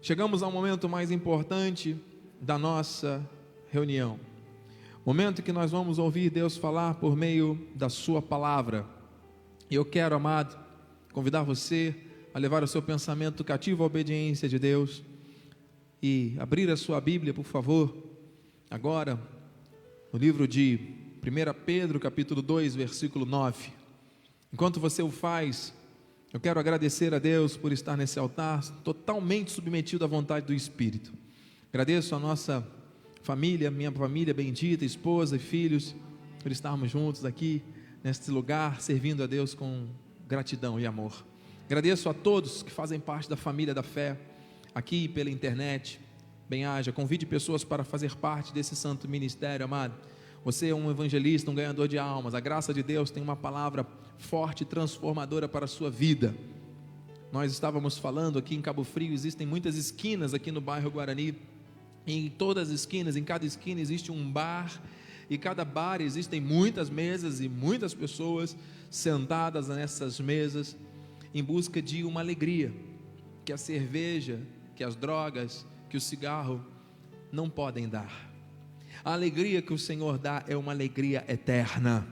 Chegamos ao momento mais importante da nossa reunião. Momento que nós vamos ouvir Deus falar por meio da Sua palavra. E eu quero, amado, convidar você a levar o seu pensamento cativo à obediência de Deus e abrir a sua Bíblia, por favor, agora, no livro de 1 Pedro, capítulo 2, versículo 9. Enquanto você o faz, eu quero agradecer a Deus por estar nesse altar totalmente submetido à vontade do Espírito. Agradeço a nossa família, minha família bendita, esposa e filhos, por estarmos juntos aqui neste lugar, servindo a Deus com gratidão e amor. Agradeço a todos que fazem parte da família da fé, aqui pela internet. Bem-haja, convide pessoas para fazer parte desse santo ministério, amado. Você é um evangelista, um ganhador de almas. A graça de Deus tem uma palavra forte transformadora para a sua vida. Nós estávamos falando aqui em Cabo Frio, existem muitas esquinas aqui no bairro Guarani. Em todas as esquinas, em cada esquina existe um bar, e cada bar existem muitas mesas e muitas pessoas sentadas nessas mesas em busca de uma alegria que a cerveja, que as drogas, que o cigarro não podem dar. A alegria que o Senhor dá é uma alegria eterna.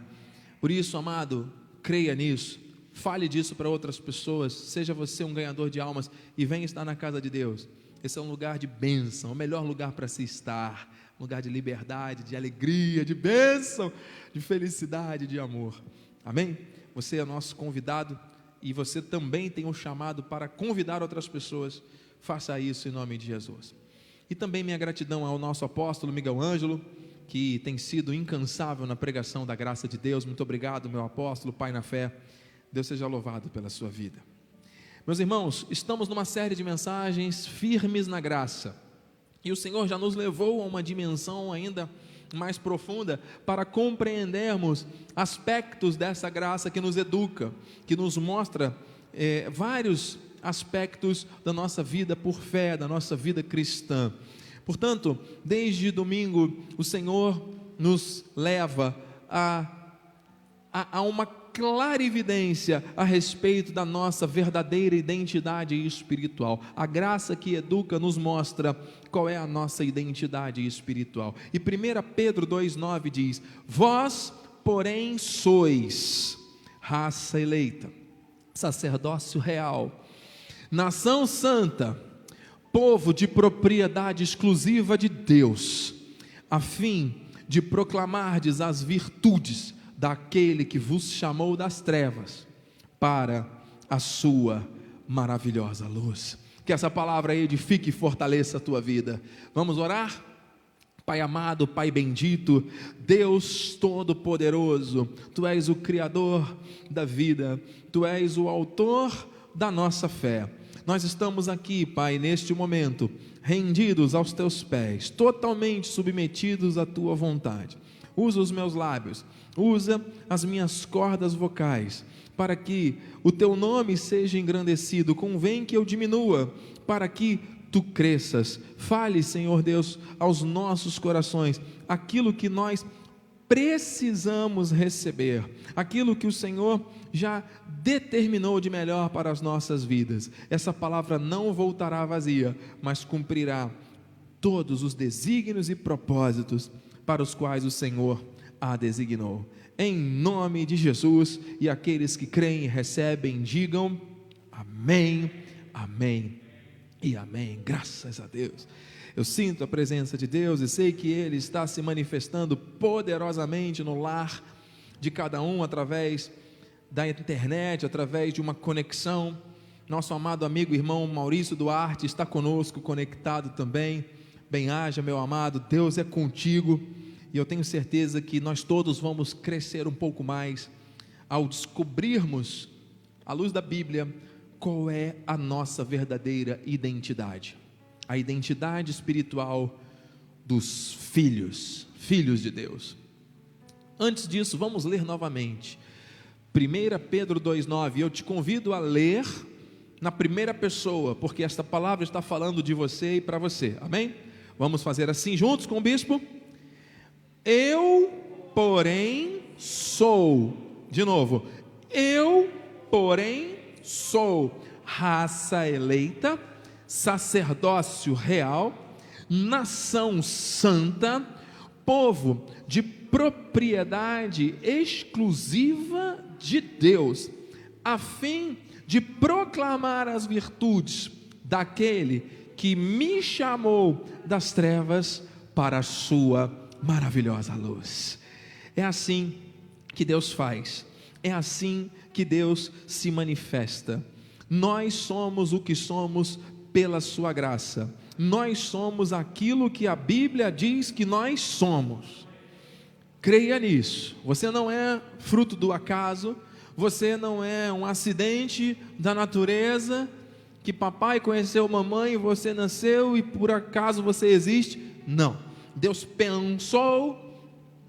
Por isso, amado, creia nisso. Fale disso para outras pessoas. Seja você um ganhador de almas e venha estar na casa de Deus. Esse é um lugar de bênção, o melhor lugar para se estar. Um lugar de liberdade, de alegria, de bênção, de felicidade, de amor. Amém? Você é nosso convidado e você também tem um chamado para convidar outras pessoas. Faça isso em nome de Jesus. E também minha gratidão ao nosso apóstolo Miguel Ângelo, que tem sido incansável na pregação da graça de Deus. Muito obrigado, meu apóstolo, Pai na fé. Deus seja louvado pela sua vida. Meus irmãos, estamos numa série de mensagens firmes na graça. E o Senhor já nos levou a uma dimensão ainda mais profunda para compreendermos aspectos dessa graça que nos educa, que nos mostra é, vários aspectos da nossa vida por fé, da nossa vida cristã. Portanto, desde domingo, o Senhor nos leva a, a, a uma clara evidência a respeito da nossa verdadeira identidade espiritual. A graça que educa nos mostra qual é a nossa identidade espiritual. E 1 Pedro 2,9 diz: Vós, porém, sois raça eleita, sacerdócio real nação santa, povo de propriedade exclusiva de Deus, a fim de proclamardes as virtudes daquele que vos chamou das trevas para a sua maravilhosa luz. Que essa palavra edifique e fortaleça a tua vida. Vamos orar? Pai amado, Pai bendito, Deus Todo-Poderoso, Tu és o Criador da vida, Tu és o Autor da nossa fé. Nós estamos aqui, Pai, neste momento, rendidos aos teus pés, totalmente submetidos à tua vontade. Usa os meus lábios, usa as minhas cordas vocais, para que o teu nome seja engrandecido. Convém que eu diminua, para que tu cresças. Fale, Senhor Deus, aos nossos corações aquilo que nós precisamos receber, aquilo que o Senhor já determinou de melhor para as nossas vidas. Essa palavra não voltará vazia, mas cumprirá todos os desígnios e propósitos para os quais o Senhor a designou. Em nome de Jesus, e aqueles que creem e recebem, digam amém, amém e amém. Graças a Deus. Eu sinto a presença de Deus e sei que Ele está se manifestando poderosamente no lar de cada um através da internet, através de uma conexão. Nosso amado amigo irmão Maurício Duarte está conosco, conectado também. Bem-haja, meu amado, Deus é contigo e eu tenho certeza que nós todos vamos crescer um pouco mais ao descobrirmos, à luz da Bíblia, qual é a nossa verdadeira identidade a identidade espiritual dos filhos, filhos de Deus. Antes disso, vamos ler novamente. 1 Pedro 2,9. Eu te convido a ler na primeira pessoa, porque esta palavra está falando de você e para você. Amém? Vamos fazer assim juntos com o bispo? Eu, porém, sou. De novo. Eu, porém, sou raça eleita sacerdócio real, nação santa, povo de propriedade exclusiva de Deus, a fim de proclamar as virtudes daquele que me chamou das trevas para a sua maravilhosa luz. É assim que Deus faz, é assim que Deus se manifesta. Nós somos o que somos pela Sua graça, nós somos aquilo que a Bíblia diz que nós somos. Creia nisso, você não é fruto do acaso, você não é um acidente da natureza, que papai conheceu mamãe você nasceu e por acaso você existe. Não. Deus pensou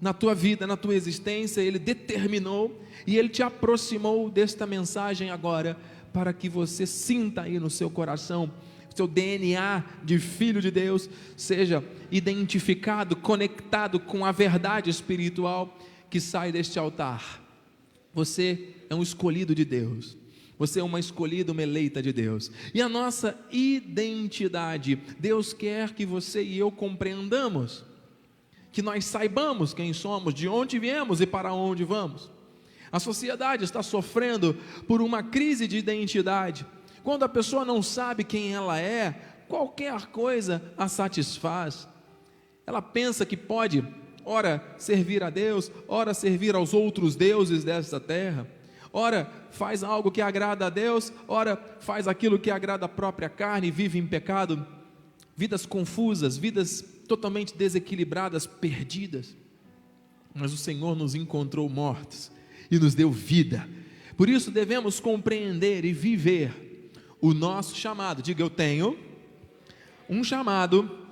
na tua vida, na tua existência, Ele determinou e Ele te aproximou desta mensagem agora, para que você sinta aí no seu coração, seu DNA de filho de Deus seja identificado, conectado com a verdade espiritual que sai deste altar. Você é um escolhido de Deus. Você é uma escolhida, uma eleita de Deus. E a nossa identidade, Deus quer que você e eu compreendamos, que nós saibamos quem somos, de onde viemos e para onde vamos. A sociedade está sofrendo por uma crise de identidade. Quando a pessoa não sabe quem ela é, qualquer coisa a satisfaz. Ela pensa que pode, ora, servir a Deus, ora, servir aos outros deuses desta terra ora faz algo que agrada a Deus, ora faz aquilo que agrada a própria carne e vive em pecado. Vidas confusas, vidas totalmente desequilibradas, perdidas. Mas o Senhor nos encontrou mortos e nos deu vida. Por isso devemos compreender e viver o nosso chamado. Diga, eu tenho um chamado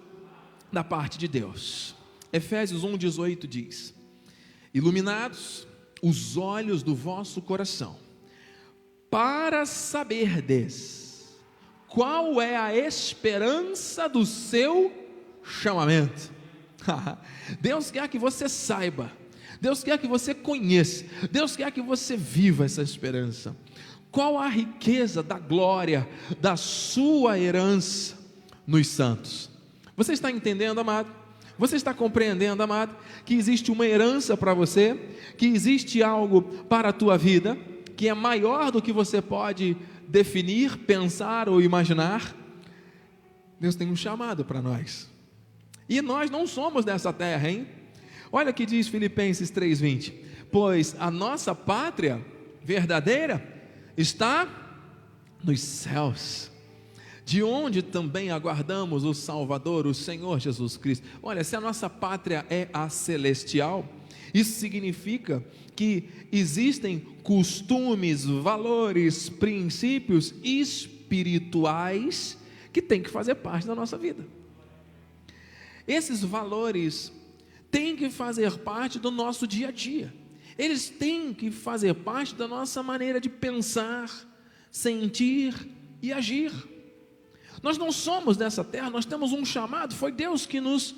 da parte de Deus. Efésios 1,18 diz: Iluminados os olhos do vosso coração, para saberdes qual é a esperança do seu chamamento. Deus quer que você saiba, Deus quer que você conheça, Deus quer que você viva essa esperança. Qual a riqueza da glória da sua herança nos santos? Você está entendendo, amado? Você está compreendendo, amado, que existe uma herança para você, que existe algo para a tua vida, que é maior do que você pode definir, pensar ou imaginar? Deus tem um chamado para nós. E nós não somos dessa terra, hein? Olha o que diz Filipenses 3:20. Pois a nossa pátria verdadeira está nos céus de onde também aguardamos o Salvador, o Senhor Jesus Cristo. Olha, se a nossa pátria é a celestial, isso significa que existem costumes, valores, princípios espirituais que têm que fazer parte da nossa vida. Esses valores têm que fazer parte do nosso dia a dia. Eles têm que fazer parte da nossa maneira de pensar, sentir e agir. Nós não somos dessa terra, nós temos um chamado, foi Deus que nos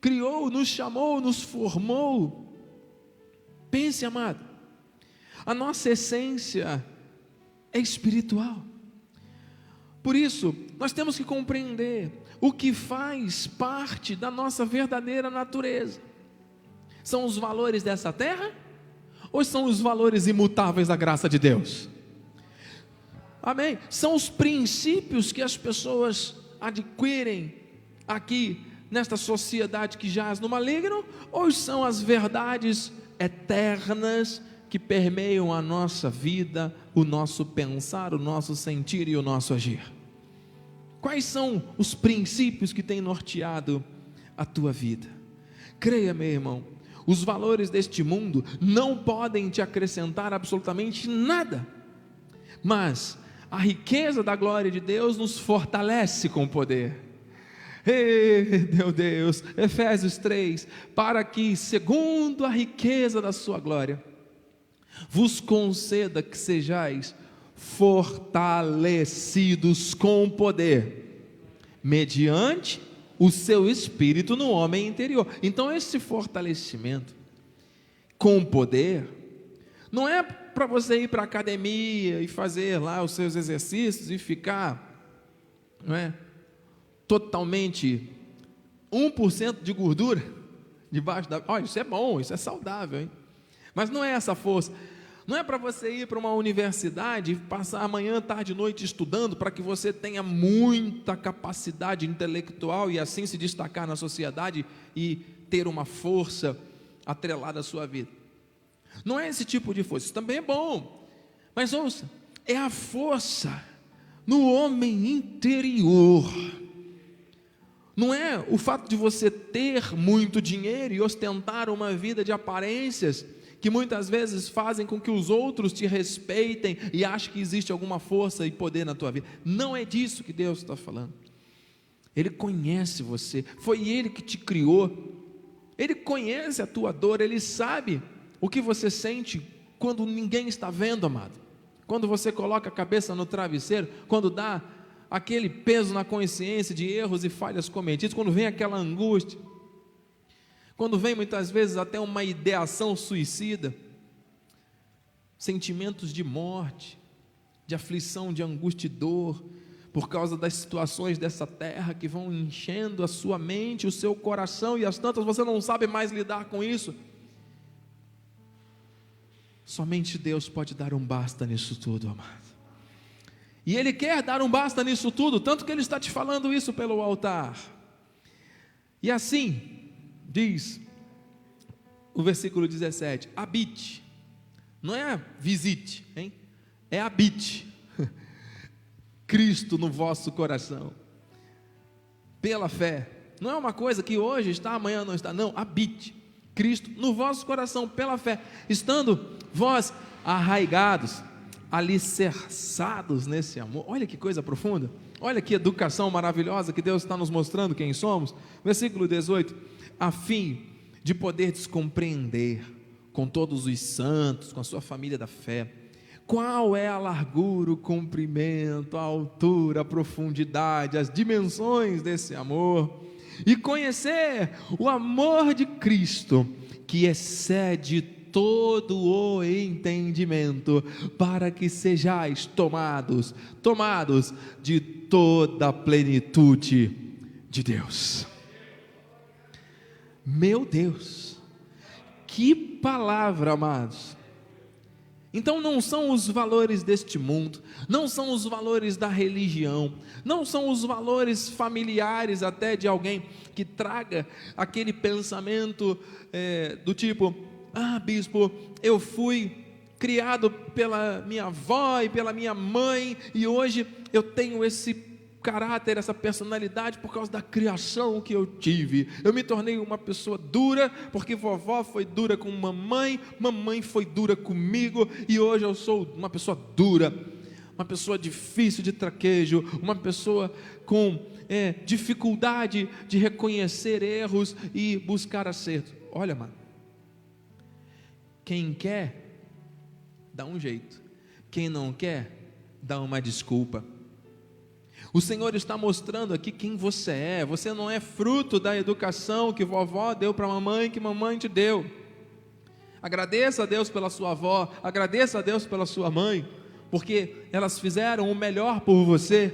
criou, nos chamou, nos formou. Pense, amado, a nossa essência é espiritual. Por isso, nós temos que compreender o que faz parte da nossa verdadeira natureza. São os valores dessa terra ou são os valores imutáveis da graça de Deus? Amém? São os princípios que as pessoas adquirem aqui nesta sociedade que jaz no maligno, ou são as verdades eternas que permeiam a nossa vida, o nosso pensar, o nosso sentir e o nosso agir? Quais são os princípios que têm norteado a tua vida? Creia, meu irmão, os valores deste mundo não podem te acrescentar absolutamente nada, mas a riqueza da glória de Deus nos fortalece com poder. Ei, meu Deus, Efésios 3, para que, segundo a riqueza da sua glória, vos conceda que sejais fortalecidos com poder, mediante o seu espírito no homem interior. Então, esse fortalecimento com poder, não é para você ir para a academia e fazer lá os seus exercícios e ficar não é? Totalmente 1% de gordura debaixo da. Olha, isso é bom, isso é saudável, hein? Mas não é essa força. Não é para você ir para uma universidade e passar amanhã, tarde e noite estudando para que você tenha muita capacidade intelectual e assim se destacar na sociedade e ter uma força atrelada à sua vida. Não é esse tipo de força, isso também é bom. Mas ouça, é a força no homem interior. Não é o fato de você ter muito dinheiro e ostentar uma vida de aparências que muitas vezes fazem com que os outros te respeitem e achem que existe alguma força e poder na tua vida. Não é disso que Deus está falando. Ele conhece você, foi Ele que te criou, Ele conhece a tua dor, Ele sabe o que você sente quando ninguém está vendo, amado. Quando você coloca a cabeça no travesseiro, quando dá aquele peso na consciência de erros e falhas cometidos, quando vem aquela angústia, quando vem muitas vezes até uma ideação suicida, sentimentos de morte, de aflição, de angústia e dor, por causa das situações dessa terra que vão enchendo a sua mente, o seu coração e as tantas você não sabe mais lidar com isso. Somente Deus pode dar um basta nisso tudo, amado. E Ele quer dar um basta nisso tudo, tanto que Ele está te falando isso pelo altar. E assim, diz o versículo 17: habite, não é visite, hein? é habite Cristo no vosso coração, pela fé. Não é uma coisa que hoje está, amanhã não está, não, habite Cristo no vosso coração, pela fé, estando vós arraigados, alicerçados nesse amor. Olha que coisa profunda, olha que educação maravilhosa que Deus está nos mostrando quem somos. Versículo 18 a fim de poder descompreender com todos os santos, com a sua família da fé, qual é a largura, o comprimento, a altura, a profundidade, as dimensões desse amor, e conhecer o amor de Cristo, que excede todo o entendimento, para que sejais tomados, tomados de toda a plenitude de Deus. Meu Deus, que palavra, amados. Então não são os valores deste mundo, não são os valores da religião, não são os valores familiares até de alguém que traga aquele pensamento é, do tipo: ah, bispo, eu fui criado pela minha avó e pela minha mãe e hoje eu tenho esse caráter, essa personalidade por causa da criação que eu tive. Eu me tornei uma pessoa dura porque vovó foi dura com mamãe, mamãe foi dura comigo e hoje eu sou uma pessoa dura, uma pessoa difícil de traquejo, uma pessoa com é, dificuldade de reconhecer erros e buscar acerto. Olha, mano, quem quer, dá um jeito, quem não quer, dá uma desculpa. O Senhor está mostrando aqui quem você é. Você não é fruto da educação que vovó deu para mamãe, que mamãe te deu. Agradeça a Deus pela sua avó, agradeça a Deus pela sua mãe, porque elas fizeram o melhor por você,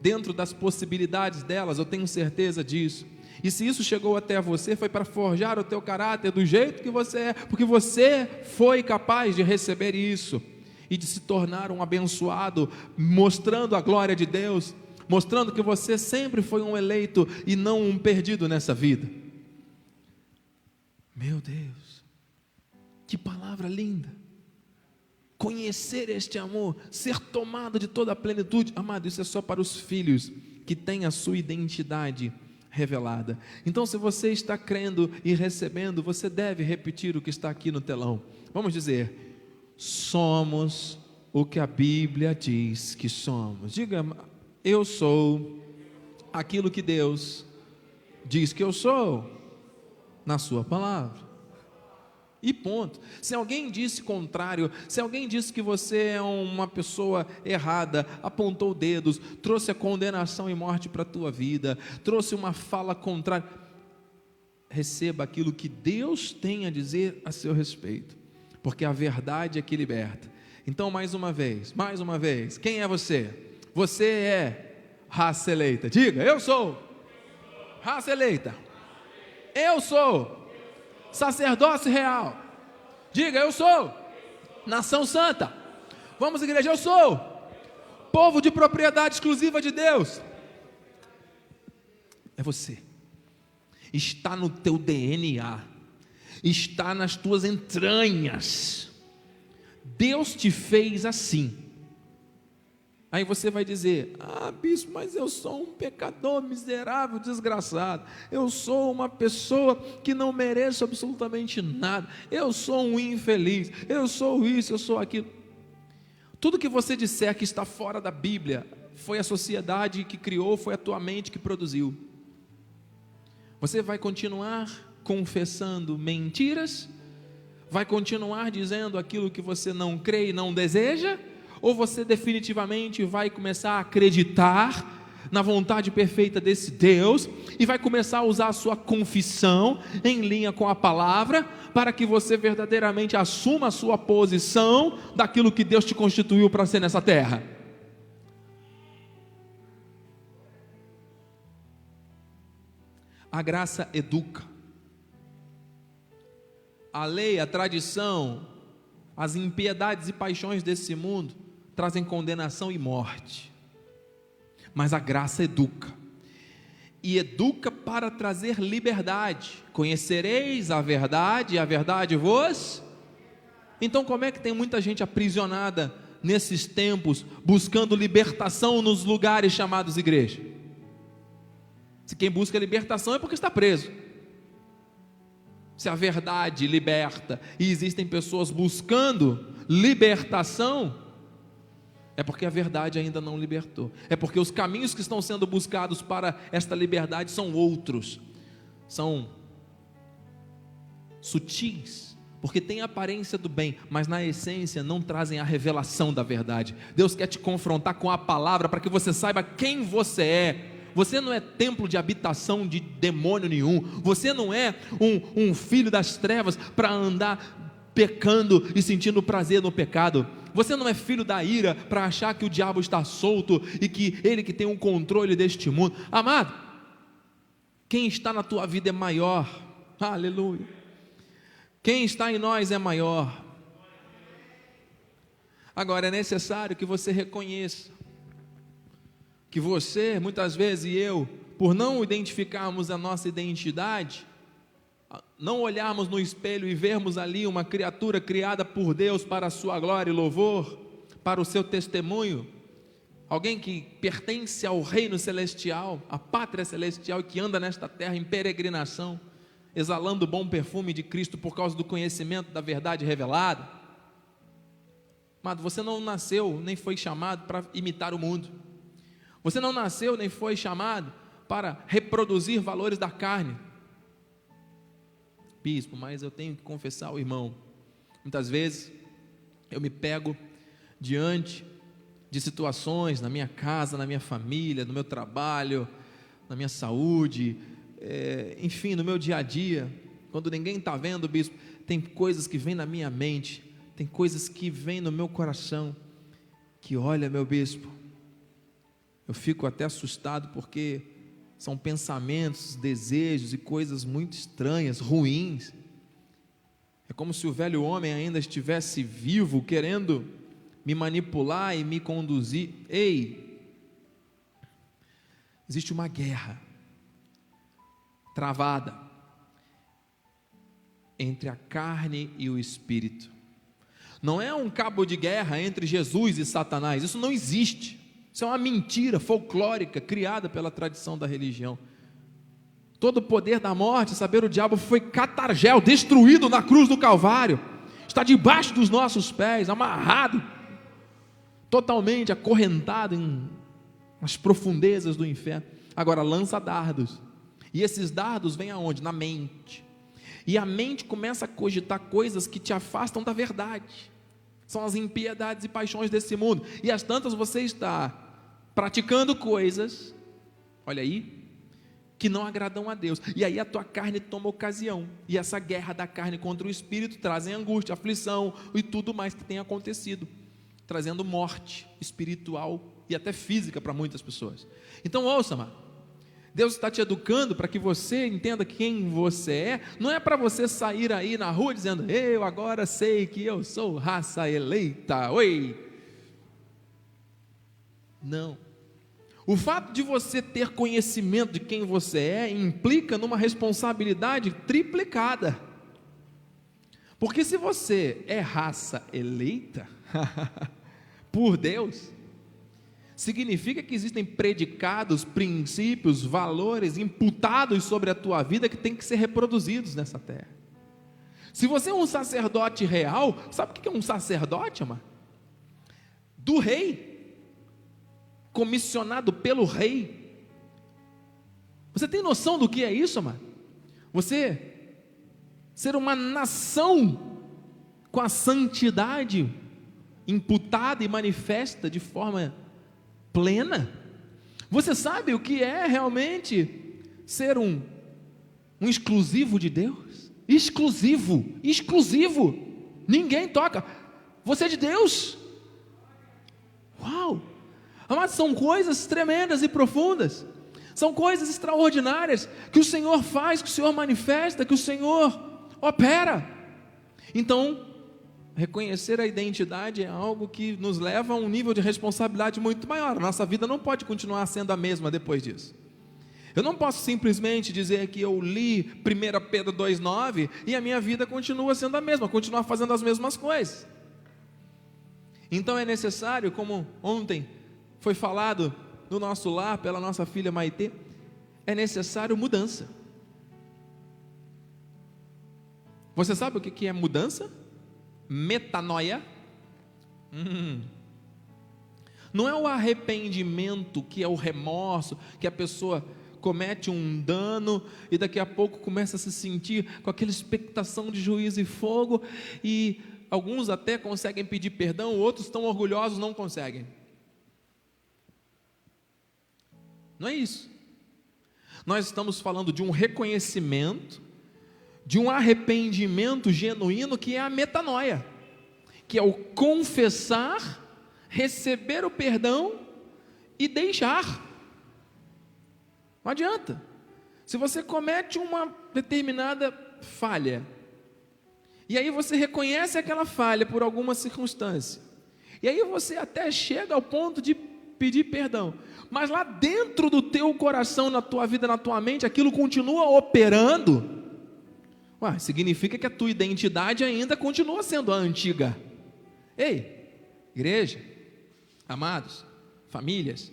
dentro das possibilidades delas, eu tenho certeza disso. E se isso chegou até você, foi para forjar o teu caráter do jeito que você é, porque você foi capaz de receber isso e de se tornar um abençoado, mostrando a glória de Deus mostrando que você sempre foi um eleito e não um perdido nessa vida. Meu Deus, que palavra linda! Conhecer este amor, ser tomado de toda a plenitude, amado, isso é só para os filhos que têm a sua identidade revelada. Então, se você está crendo e recebendo, você deve repetir o que está aqui no telão. Vamos dizer: somos o que a Bíblia diz que somos. Diga eu sou aquilo que Deus diz que eu sou na Sua palavra. E ponto. Se alguém disse contrário, se alguém disse que você é uma pessoa errada, apontou dedos, trouxe a condenação e morte para a tua vida, trouxe uma fala contrária, receba aquilo que Deus tem a dizer a seu respeito, porque a verdade é que liberta. Então, mais uma vez, mais uma vez, quem é você? Você é raça eleita. Diga, eu sou raça eleita. Eu sou sacerdócio real. Diga, eu sou nação santa. Vamos, igreja, eu sou povo de propriedade exclusiva de Deus. É você. Está no teu DNA. Está nas tuas entranhas. Deus te fez assim. Aí você vai dizer: Ah, bispo, mas eu sou um pecador miserável, desgraçado. Eu sou uma pessoa que não mereço absolutamente nada. Eu sou um infeliz. Eu sou isso, eu sou aquilo. Tudo que você disser que está fora da Bíblia, foi a sociedade que criou, foi a tua mente que produziu. Você vai continuar confessando mentiras? Vai continuar dizendo aquilo que você não crê e não deseja? Ou você definitivamente vai começar a acreditar na vontade perfeita desse Deus e vai começar a usar a sua confissão em linha com a palavra para que você verdadeiramente assuma a sua posição daquilo que Deus te constituiu para ser nessa terra. A graça educa. A lei, a tradição, as impiedades e paixões desse mundo trazem condenação e morte. Mas a graça educa. E educa para trazer liberdade. Conhecereis a verdade, e a verdade vos. Então, como é que tem muita gente aprisionada nesses tempos, buscando libertação nos lugares chamados igreja? Se quem busca libertação é porque está preso. Se a verdade liberta e existem pessoas buscando libertação, é porque a verdade ainda não libertou. É porque os caminhos que estão sendo buscados para esta liberdade são outros. São sutis, porque têm aparência do bem, mas na essência não trazem a revelação da verdade. Deus quer te confrontar com a palavra para que você saiba quem você é. Você não é templo de habitação de demônio nenhum. Você não é um, um filho das trevas para andar pecando e sentindo prazer no pecado. Você não é filho da ira para achar que o diabo está solto e que ele que tem um controle deste mundo. Amado, quem está na tua vida é maior. Aleluia. Quem está em nós é maior. Agora é necessário que você reconheça que você, muitas vezes, e eu, por não identificarmos a nossa identidade, não olharmos no espelho e vermos ali uma criatura criada por Deus para a sua glória e louvor, para o seu testemunho, alguém que pertence ao reino celestial, à pátria celestial e que anda nesta terra em peregrinação, exalando o bom perfume de Cristo por causa do conhecimento da verdade revelada. Amado, você não nasceu nem foi chamado para imitar o mundo. Você não nasceu nem foi chamado para reproduzir valores da carne bispo, mas eu tenho que confessar ao irmão. Muitas vezes eu me pego diante de situações na minha casa, na minha família, no meu trabalho, na minha saúde, é, enfim, no meu dia a dia, quando ninguém está vendo, bispo, tem coisas que vêm na minha mente, tem coisas que vêm no meu coração, que olha, meu bispo, eu fico até assustado porque são pensamentos, desejos e coisas muito estranhas, ruins. É como se o velho homem ainda estivesse vivo, querendo me manipular e me conduzir. Ei, existe uma guerra travada entre a carne e o espírito. Não é um cabo de guerra entre Jesus e Satanás, isso não existe. Isso é uma mentira folclórica criada pela tradição da religião. Todo o poder da morte, saber o diabo foi catargel, destruído na cruz do Calvário. Está debaixo dos nossos pés, amarrado, totalmente acorrentado em nas profundezas do inferno. Agora lança dardos. E esses dardos vêm aonde? Na mente. E a mente começa a cogitar coisas que te afastam da verdade. São as impiedades e paixões desse mundo. E as tantas você está praticando coisas, olha aí, que não agradam a Deus. E aí a tua carne toma ocasião. E essa guerra da carne contra o espírito trazem angústia, aflição e tudo mais que tem acontecido, trazendo morte espiritual e até física para muitas pessoas. Então, ouça, amado. Deus está te educando para que você entenda quem você é. Não é para você sair aí na rua dizendo, eu agora sei que eu sou raça eleita. Oi! Não. O fato de você ter conhecimento de quem você é implica numa responsabilidade triplicada. Porque se você é raça eleita por Deus, significa que existem predicados, princípios, valores imputados sobre a tua vida que tem que ser reproduzidos nessa terra. Se você é um sacerdote real, sabe o que é um sacerdote, amado? Do rei comissionado pelo rei. Você tem noção do que é isso, amado? Você ser uma nação com a santidade imputada e manifesta de forma plena. Você sabe o que é realmente ser um, um exclusivo de Deus? Exclusivo, exclusivo. Ninguém toca. Você é de Deus. Uau! Amados, são coisas tremendas e profundas. São coisas extraordinárias que o Senhor faz, que o Senhor manifesta, que o Senhor opera. Então, reconhecer a identidade é algo que nos leva a um nível de responsabilidade muito maior. Nossa vida não pode continuar sendo a mesma depois disso. Eu não posso simplesmente dizer que eu li 1 Pedro 2,9 e a minha vida continua sendo a mesma, continuar fazendo as mesmas coisas. Então é necessário, como ontem foi falado no nosso lar pela nossa filha Maitê, é necessário mudança. Você sabe o que é mudança? Metanoia. Hum. Não é o arrependimento que é o remorso, que a pessoa comete um dano e daqui a pouco começa a se sentir com aquela expectação de juízo e fogo, e alguns até conseguem pedir perdão, outros tão orgulhosos não conseguem. Não é isso. Nós estamos falando de um reconhecimento, de um arrependimento genuíno que é a metanoia, que é o confessar, receber o perdão e deixar. Não adianta. Se você comete uma determinada falha, e aí você reconhece aquela falha por alguma circunstância, e aí você até chega ao ponto de pedir perdão, mas lá dentro do teu coração, na tua vida, na tua mente, aquilo continua operando, ué, significa que a tua identidade ainda continua sendo a antiga. Ei, igreja, amados, famílias,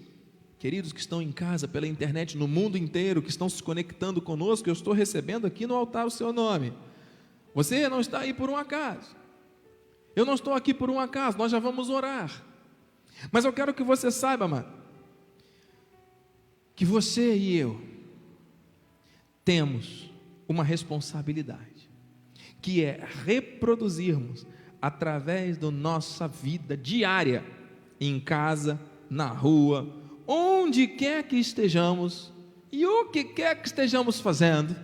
queridos que estão em casa, pela internet, no mundo inteiro, que estão se conectando conosco, eu estou recebendo aqui no altar o seu nome. Você não está aí por um acaso. Eu não estou aqui por um acaso, nós já vamos orar. Mas eu quero que você saiba, mano, que você e eu temos uma responsabilidade, que é reproduzirmos através da nossa vida diária, em casa, na rua, onde quer que estejamos e o que quer que estejamos fazendo,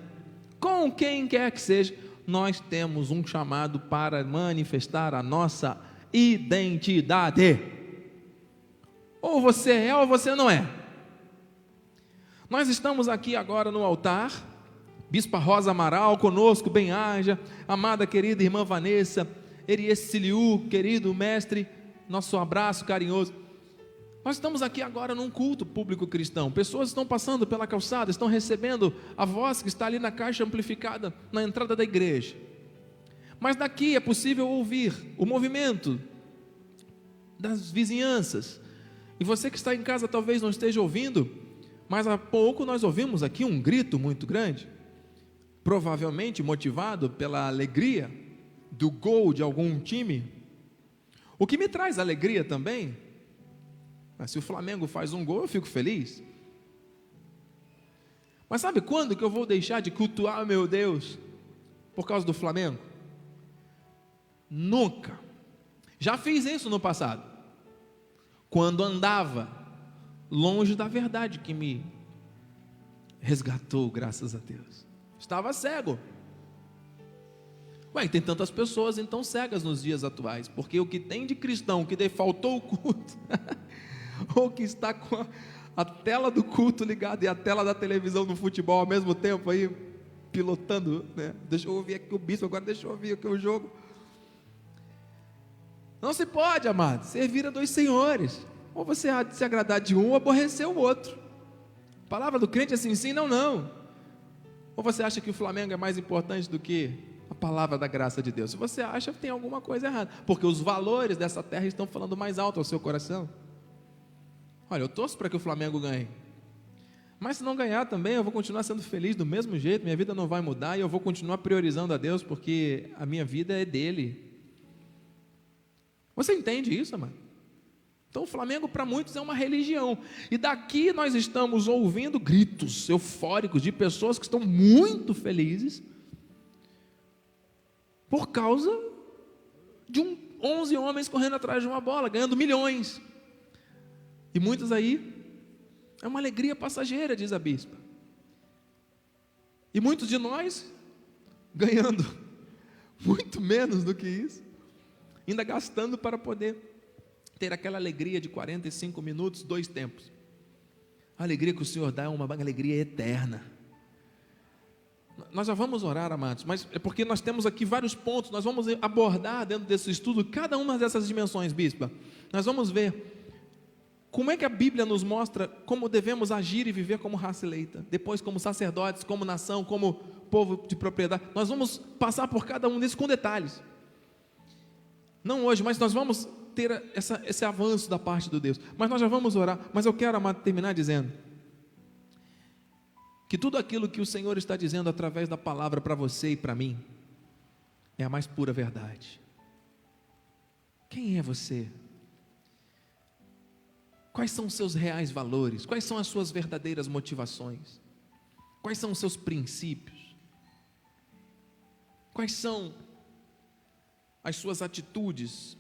com quem quer que seja, nós temos um chamado para manifestar a nossa identidade. Ou você é ou você não é. Nós estamos aqui agora no altar, Bispa Rosa Amaral conosco, bem-haja, amada querida irmã Vanessa, Eriesiliu, querido mestre, nosso abraço carinhoso. Nós estamos aqui agora num culto público cristão. Pessoas estão passando pela calçada, estão recebendo a voz que está ali na caixa amplificada na entrada da igreja. Mas daqui é possível ouvir o movimento das vizinhanças, e você que está em casa talvez não esteja ouvindo, mas há pouco nós ouvimos aqui um grito muito grande, provavelmente motivado pela alegria do gol de algum time. O que me traz alegria também, se o Flamengo faz um gol, eu fico feliz. Mas sabe quando que eu vou deixar de cultuar meu Deus por causa do Flamengo? Nunca. Já fiz isso no passado quando andava longe da verdade que me resgatou, graças a Deus. Estava cego. Ué, tem tantas pessoas então cegas nos dias atuais, porque o que tem de cristão que defaltou o culto, irmão que está com a, a tela do culto ligada e a tela da televisão no futebol ao mesmo tempo aí, pilotando, né? Deixa eu ouvir aqui o bispo, agora deixa eu ouvir aqui o jogo. Não se pode, amado, servir a dois senhores. Ou você há de se agradar de um ou aborrecer o outro. A palavra do crente é assim, sim, não, não. Ou você acha que o Flamengo é mais importante do que a palavra da graça de Deus? Se você acha, tem alguma coisa errada. Porque os valores dessa terra estão falando mais alto ao seu coração. Olha, eu torço para que o Flamengo ganhe. Mas se não ganhar também, eu vou continuar sendo feliz do mesmo jeito, minha vida não vai mudar e eu vou continuar priorizando a Deus, porque a minha vida é dele. Você entende isso, mano? Então, o Flamengo para muitos é uma religião. E daqui nós estamos ouvindo gritos eufóricos de pessoas que estão muito felizes por causa de um 11 homens correndo atrás de uma bola, ganhando milhões. E muitos aí é uma alegria passageira, diz a bispa. E muitos de nós ganhando muito menos do que isso ainda gastando para poder ter aquela alegria de 45 minutos, dois tempos. A alegria que o Senhor dá é uma alegria eterna. Nós já vamos orar, amados, mas é porque nós temos aqui vários pontos, nós vamos abordar dentro desse estudo cada uma dessas dimensões, bispa. Nós vamos ver como é que a Bíblia nos mostra como devemos agir e viver como raça eleita, depois como sacerdotes, como nação, como povo de propriedade. Nós vamos passar por cada um desses com detalhes. Não hoje, mas nós vamos ter essa, esse avanço da parte de Deus. Mas nós já vamos orar. Mas eu quero, amado, terminar dizendo que tudo aquilo que o Senhor está dizendo através da palavra para você e para mim é a mais pura verdade. Quem é você? Quais são os seus reais valores? Quais são as suas verdadeiras motivações? Quais são os seus princípios? Quais são as suas atitudes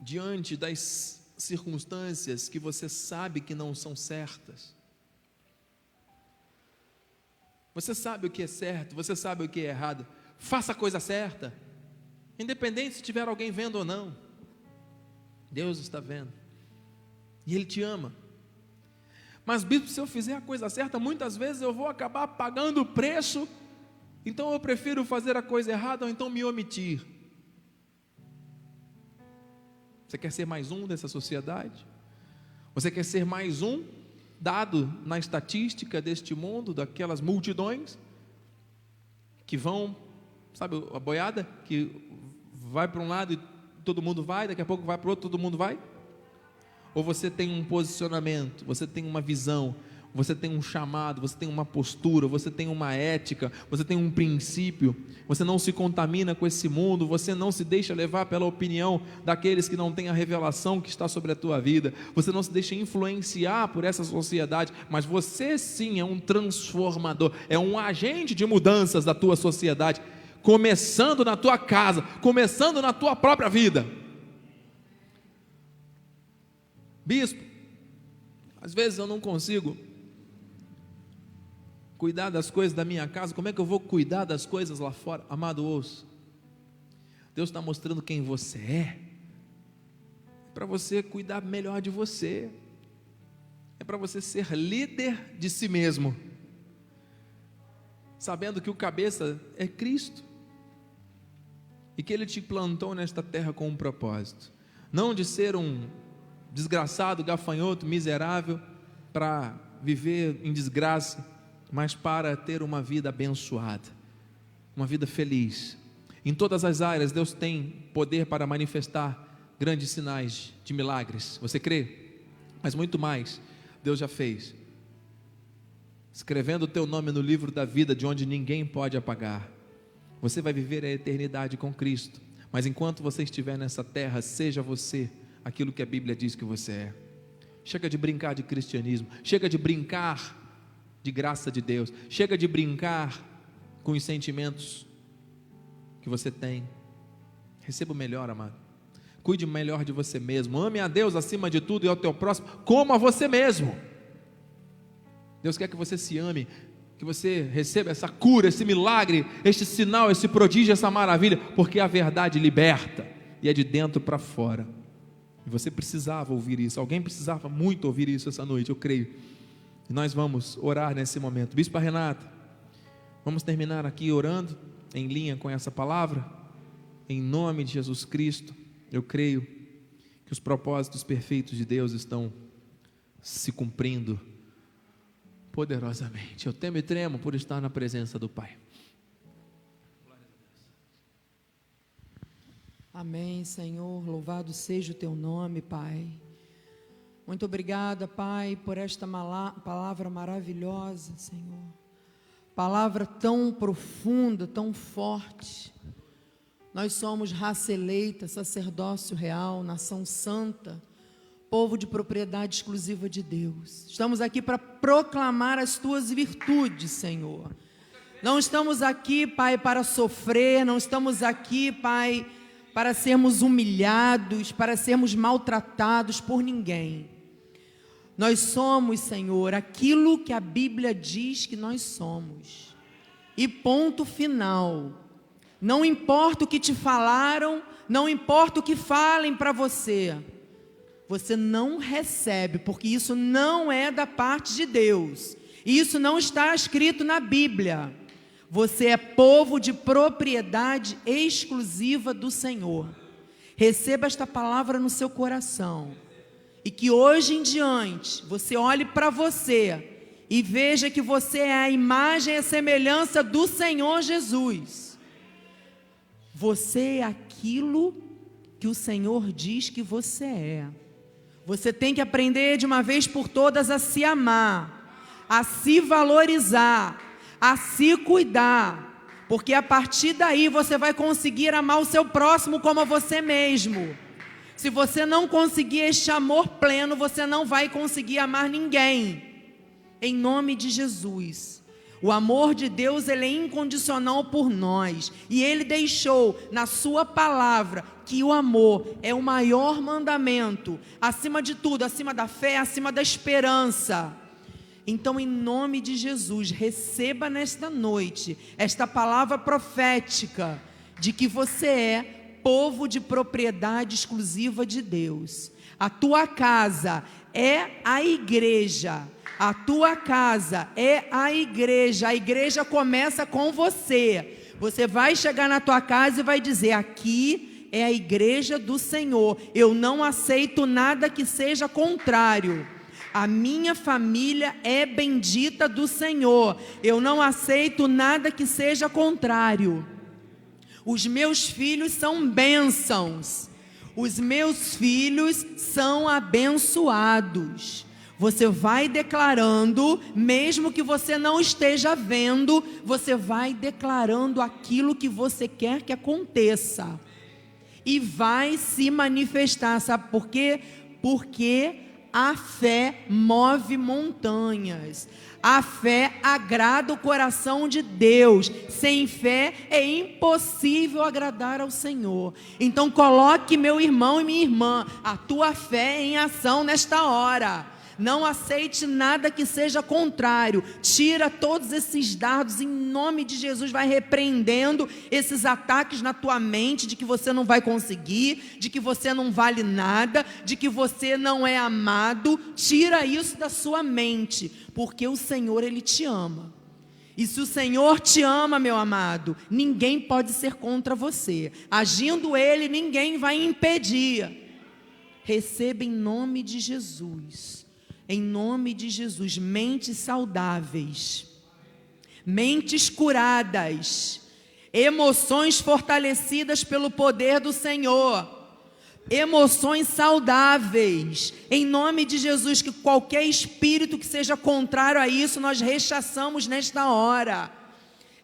diante das circunstâncias que você sabe que não são certas. Você sabe o que é certo, você sabe o que é errado. Faça a coisa certa, independente se tiver alguém vendo ou não. Deus está vendo, e Ele te ama. Mas, bispo, se eu fizer a coisa certa, muitas vezes eu vou acabar pagando o preço, então eu prefiro fazer a coisa errada ou então me omitir. Você quer ser mais um dessa sociedade? Você quer ser mais um dado na estatística deste mundo, daquelas multidões que vão, sabe, a boiada que vai para um lado e todo mundo vai, daqui a pouco vai para o outro, todo mundo vai? Ou você tem um posicionamento, você tem uma visão, você tem um chamado, você tem uma postura, você tem uma ética, você tem um princípio, você não se contamina com esse mundo, você não se deixa levar pela opinião daqueles que não têm a revelação que está sobre a tua vida, você não se deixa influenciar por essa sociedade, mas você sim é um transformador, é um agente de mudanças da tua sociedade, começando na tua casa, começando na tua própria vida. Bispo, às vezes eu não consigo cuidar das coisas da minha casa, como é que eu vou cuidar das coisas lá fora? Amado, ouça. Deus está mostrando quem você é, para você cuidar melhor de você, é para você ser líder de si mesmo, sabendo que o cabeça é Cristo. E que Ele te plantou nesta terra com um propósito, não de ser um desgraçado, gafanhoto, miserável, para viver em desgraça mas para ter uma vida abençoada, uma vida feliz. Em todas as áreas, Deus tem poder para manifestar grandes sinais de milagres. Você crê? Mas muito mais, Deus já fez. Escrevendo o teu nome no livro da vida, de onde ninguém pode apagar. Você vai viver a eternidade com Cristo. Mas enquanto você estiver nessa terra, seja você aquilo que a Bíblia diz que você é. Chega de brincar de cristianismo, chega de brincar de graça de Deus. Chega de brincar com os sentimentos que você tem. Receba o melhor, amado. Cuide melhor de você mesmo. Ame a Deus acima de tudo e ao teu próximo, como a você mesmo. Deus quer que você se ame, que você receba essa cura, esse milagre, este sinal, esse prodígio, essa maravilha, porque a verdade liberta e é de dentro para fora. E você precisava ouvir isso, alguém precisava muito ouvir isso essa noite, eu creio. Nós vamos orar nesse momento. Bispa Renata, vamos terminar aqui orando em linha com essa palavra. Em nome de Jesus Cristo, eu creio que os propósitos perfeitos de Deus estão se cumprindo poderosamente. Eu temo e tremo por estar na presença do Pai. Amém, Senhor. Louvado seja o teu nome, Pai. Muito obrigada, Pai, por esta palavra maravilhosa, Senhor. Palavra tão profunda, tão forte. Nós somos raça eleita, sacerdócio real, nação santa, povo de propriedade exclusiva de Deus. Estamos aqui para proclamar as tuas virtudes, Senhor. Não estamos aqui, Pai, para sofrer, não estamos aqui, Pai, para sermos humilhados, para sermos maltratados por ninguém. Nós somos, Senhor, aquilo que a Bíblia diz que nós somos. E ponto final. Não importa o que te falaram, não importa o que falem para você. Você não recebe, porque isso não é da parte de Deus. Isso não está escrito na Bíblia. Você é povo de propriedade exclusiva do Senhor. Receba esta palavra no seu coração. E que hoje em diante você olhe para você e veja que você é a imagem e a semelhança do Senhor Jesus. Você é aquilo que o Senhor diz que você é. Você tem que aprender de uma vez por todas a se amar, a se valorizar a se cuidar, porque a partir daí você vai conseguir amar o seu próximo como a você mesmo. Se você não conseguir este amor pleno, você não vai conseguir amar ninguém. Em nome de Jesus. O amor de Deus ele é incondicional por nós e ele deixou na sua palavra que o amor é o maior mandamento, acima de tudo, acima da fé, acima da esperança. Então, em nome de Jesus, receba nesta noite esta palavra profética de que você é povo de propriedade exclusiva de Deus. A tua casa é a igreja. A tua casa é a igreja. A igreja começa com você. Você vai chegar na tua casa e vai dizer: aqui é a igreja do Senhor. Eu não aceito nada que seja contrário. A minha família é bendita do Senhor. Eu não aceito nada que seja contrário. Os meus filhos são bênçãos. Os meus filhos são abençoados. Você vai declarando, mesmo que você não esteja vendo, você vai declarando aquilo que você quer que aconteça. E vai se manifestar, sabe por quê? Porque a fé move montanhas. A fé agrada o coração de Deus. Sem fé é impossível agradar ao Senhor. Então coloque meu irmão e minha irmã, a tua fé em ação nesta hora. Não aceite nada que seja contrário. Tira todos esses dardos em nome de Jesus. Vai repreendendo esses ataques na tua mente de que você não vai conseguir, de que você não vale nada, de que você não é amado. Tira isso da sua mente, porque o Senhor ele te ama. E se o Senhor te ama, meu amado, ninguém pode ser contra você. Agindo Ele, ninguém vai impedir. Receba em nome de Jesus em nome de Jesus, mentes saudáveis, mentes curadas, emoções fortalecidas pelo poder do Senhor, emoções saudáveis, em nome de Jesus, que qualquer espírito que seja contrário a isso, nós rechaçamos nesta hora.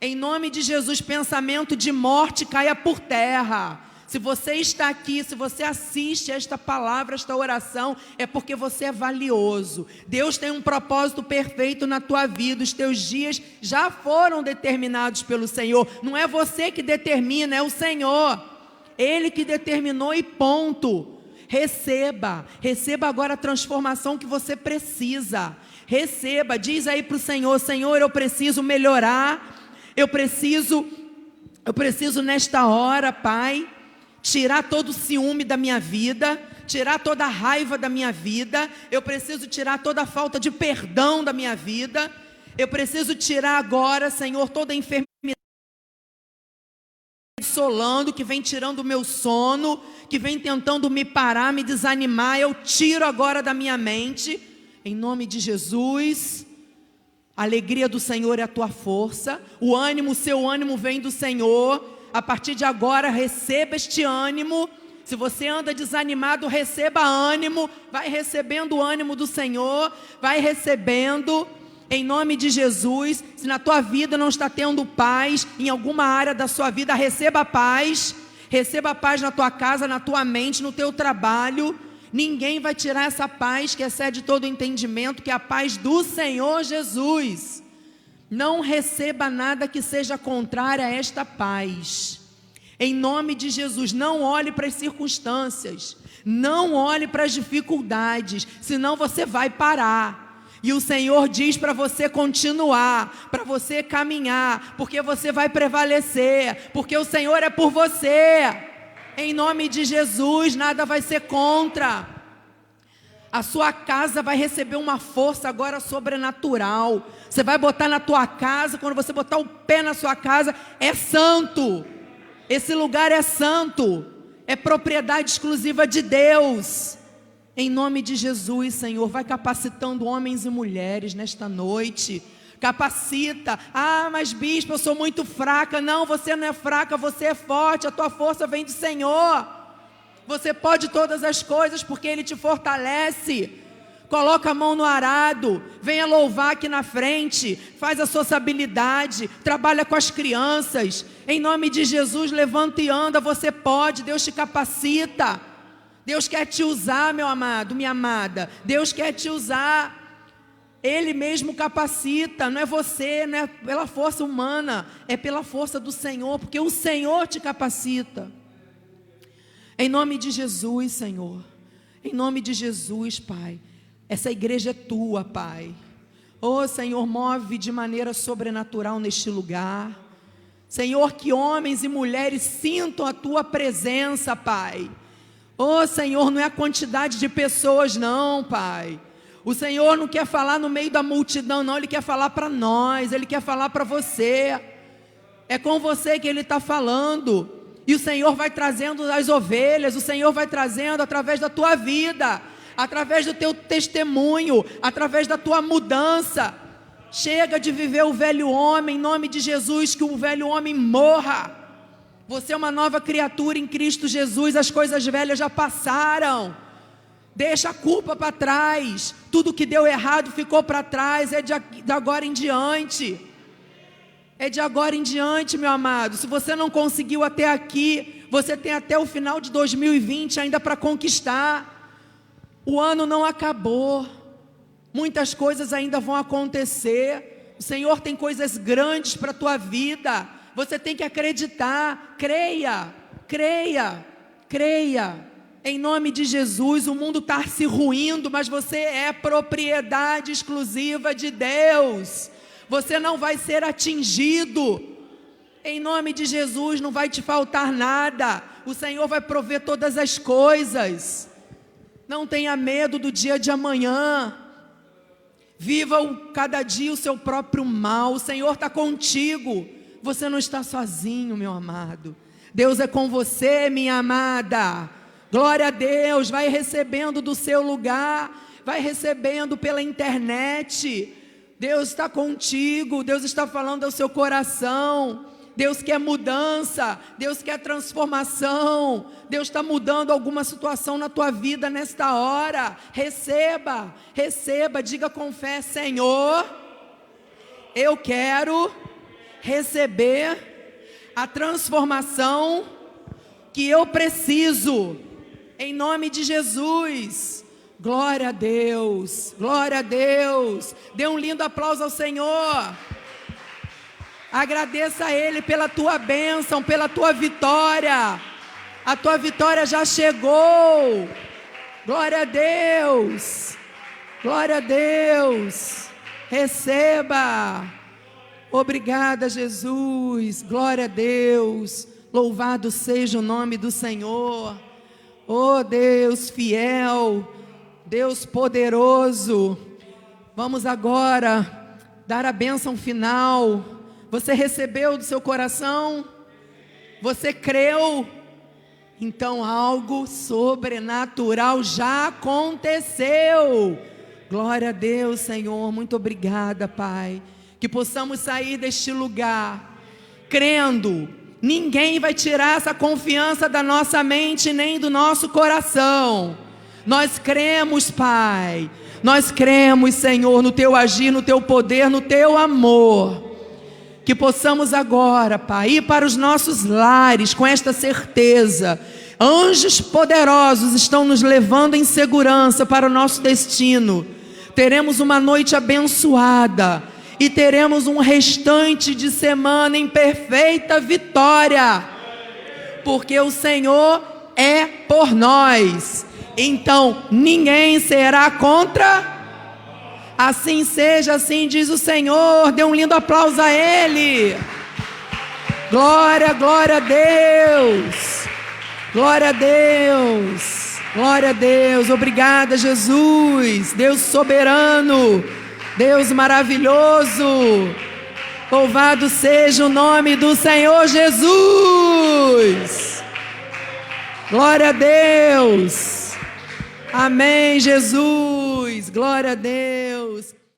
Em nome de Jesus, pensamento de morte caia por terra. Se você está aqui, se você assiste esta palavra, esta oração, é porque você é valioso. Deus tem um propósito perfeito na tua vida. Os teus dias já foram determinados pelo Senhor. Não é você que determina, é o Senhor. Ele que determinou e ponto. Receba, receba agora a transformação que você precisa. Receba, diz aí para o Senhor: Senhor, eu preciso melhorar, eu preciso, eu preciso nesta hora, Pai, tirar todo o ciúme da minha vida, tirar toda a raiva da minha vida, eu preciso tirar toda a falta de perdão da minha vida, eu preciso tirar agora, Senhor, toda a enfermidade solando, que vem tirando o meu sono, que vem tentando me parar, me desanimar, eu tiro agora da minha mente, em nome de Jesus. A alegria do Senhor é a tua força, o ânimo, o seu ânimo vem do Senhor. A partir de agora, receba este ânimo. Se você anda desanimado, receba ânimo, vai recebendo o ânimo do Senhor, vai recebendo em nome de Jesus. Se na tua vida não está tendo paz, em alguma área da sua vida, receba paz. Receba paz na tua casa, na tua mente, no teu trabalho. Ninguém vai tirar essa paz que excede todo entendimento, que é a paz do Senhor Jesus. Não receba nada que seja contrário a esta paz. Em nome de Jesus, não olhe para as circunstâncias, não olhe para as dificuldades, senão você vai parar. E o Senhor diz para você continuar, para você caminhar, porque você vai prevalecer, porque o Senhor é por você. Em nome de Jesus, nada vai ser contra. A sua casa vai receber uma força agora sobrenatural. Você vai botar na tua casa, quando você botar o pé na sua casa, é santo. Esse lugar é santo. É propriedade exclusiva de Deus. Em nome de Jesus, Senhor, vai capacitando homens e mulheres nesta noite. Capacita. Ah, mas bispo, eu sou muito fraca. Não, você não é fraca, você é forte. A tua força vem do Senhor. Você pode todas as coisas porque Ele te fortalece. Coloca a mão no arado, venha louvar aqui na frente, faz a sociabilidade, trabalha com as crianças. Em nome de Jesus, levanta e anda, você pode, Deus te capacita. Deus quer te usar, meu amado, minha amada. Deus quer te usar. Ele mesmo capacita, não é você, não é pela força humana, é pela força do Senhor, porque o Senhor te capacita. Em nome de Jesus, Senhor. Em nome de Jesus, Pai. Essa igreja é tua, Pai. Oh, Senhor, move de maneira sobrenatural neste lugar. Senhor, que homens e mulheres sintam a tua presença, Pai. Oh Senhor, não é a quantidade de pessoas, não, Pai. O Senhor não quer falar no meio da multidão, não, Ele quer falar para nós, Ele quer falar para você. É com você que Ele está falando. E o Senhor vai trazendo as ovelhas, o Senhor vai trazendo através da tua vida, através do teu testemunho, através da tua mudança. Chega de viver o velho homem, em nome de Jesus, que o velho homem morra você é uma nova criatura em Cristo Jesus, as coisas velhas já passaram. Deixa a culpa para trás. Tudo que deu errado ficou para trás, é de agora em diante. É de agora em diante, meu amado. Se você não conseguiu até aqui, você tem até o final de 2020 ainda para conquistar. O ano não acabou. Muitas coisas ainda vão acontecer. O Senhor tem coisas grandes para a tua vida você tem que acreditar, creia, creia, creia. Em nome de Jesus, o mundo está se ruindo, mas você é propriedade exclusiva de Deus. Você não vai ser atingido. Em nome de Jesus, não vai te faltar nada. O Senhor vai prover todas as coisas. Não tenha medo do dia de amanhã. Viva o, cada dia o seu próprio mal. O Senhor está contigo. Você não está sozinho, meu amado. Deus é com você, minha amada. Glória a Deus. Vai recebendo do seu lugar, vai recebendo pela internet. Deus está contigo, Deus está falando ao seu coração. Deus quer mudança, Deus quer transformação, Deus está mudando alguma situação na tua vida nesta hora. Receba, receba, diga com fé: Senhor, eu quero receber a transformação que eu preciso, em nome de Jesus. Glória a Deus, glória a Deus. Dê um lindo aplauso ao Senhor. Agradeça a Ele pela tua bênção, pela tua vitória. A tua vitória já chegou. Glória a Deus. Glória a Deus. Receba. Obrigada, Jesus. Glória a Deus. Louvado seja o nome do Senhor. Oh Deus fiel, Deus poderoso, vamos agora dar a bênção final. Você recebeu do seu coração? Você creu? Então algo sobrenatural já aconteceu. Glória a Deus, Senhor. Muito obrigada, Pai. Que possamos sair deste lugar crendo. Ninguém vai tirar essa confiança da nossa mente nem do nosso coração. Nós cremos, Pai. Nós cremos, Senhor, no teu agir, no teu poder, no teu amor. Que possamos agora, Pai, ir para os nossos lares com esta certeza. Anjos poderosos estão nos levando em segurança para o nosso destino. Teremos uma noite abençoada e teremos um restante de semana em perfeita vitória, porque o Senhor é por nós. Então ninguém será contra. Assim seja, assim diz o Senhor. Dê um lindo aplauso a Ele. Glória, glória a Deus. Glória a Deus. Glória a Deus. Obrigada, Jesus. Deus soberano. Deus maravilhoso. Louvado seja o nome do Senhor Jesus. Glória a Deus. Amém, Jesus. Glória a Deus.